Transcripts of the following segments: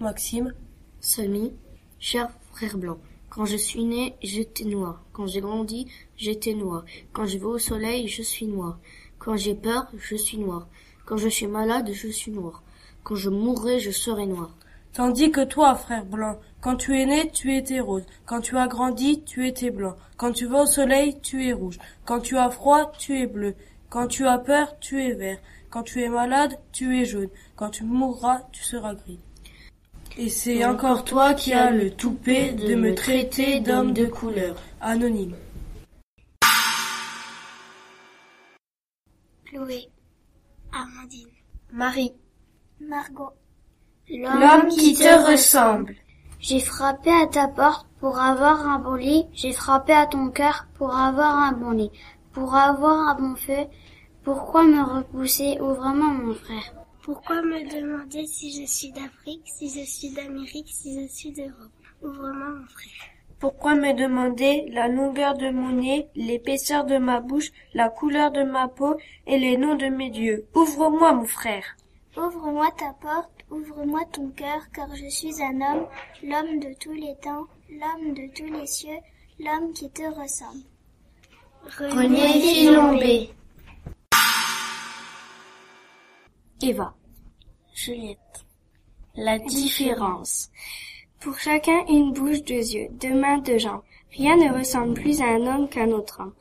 Maxime, Semi, cher frère blanc. Quand je suis né, j'étais noir. Quand j'ai grandi, j'étais noir. Quand je vais au soleil, je suis noir. Quand j'ai peur, je suis noir. Quand je suis malade, je suis noir. Quand je mourrai, je serai noir. Tandis que toi, frère blanc, quand tu es né, tu étais rose. Quand tu as grandi, tu étais blanc. Quand tu vas au soleil, tu es rouge. Quand tu as froid, tu es bleu. Quand tu as peur, tu es vert. Quand tu es malade, tu es jaune. Quand tu mourras, tu seras gris. Et c'est encore toi qui as le toupet de me traiter d'homme de couleur. Anonyme. Chloé, Amandine, Marie, Margot. L'homme qui te ressemble. J'ai frappé à ta porte pour avoir un bon lit, j'ai frappé à ton cœur pour avoir un bon lit, pour avoir un bon feu. Pourquoi me repousser Ouvre-moi mon frère? Pourquoi me demander si je suis d'Afrique, si je suis d'Amérique, si je suis d'Europe Ouvre-moi mon frère? Pourquoi me demander la longueur de mon nez, l'épaisseur de ma bouche, la couleur de ma peau et les noms de mes dieux? Ouvre-moi mon frère. Ouvre-moi ta porte, ouvre-moi ton cœur, car je suis un homme, l'homme de tous les temps, l'homme de tous les cieux, l'homme qui te ressemble. René Philombé. Eva, Juliette. La différence. Pour chacun une bouche, deux yeux, deux mains, deux jambes. Rien ne ressemble plus à un homme qu'un autre homme.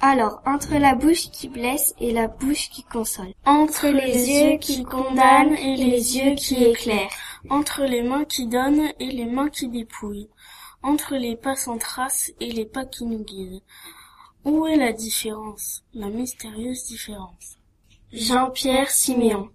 Alors, entre la bouche qui blesse et la bouche qui console. Entre les yeux qui condamnent et les yeux qui éclairent. Entre les mains qui donnent et les mains qui dépouillent. Entre les pas sans trace et les pas qui nous guident. Où est la différence, la mystérieuse différence Jean-Pierre Siméon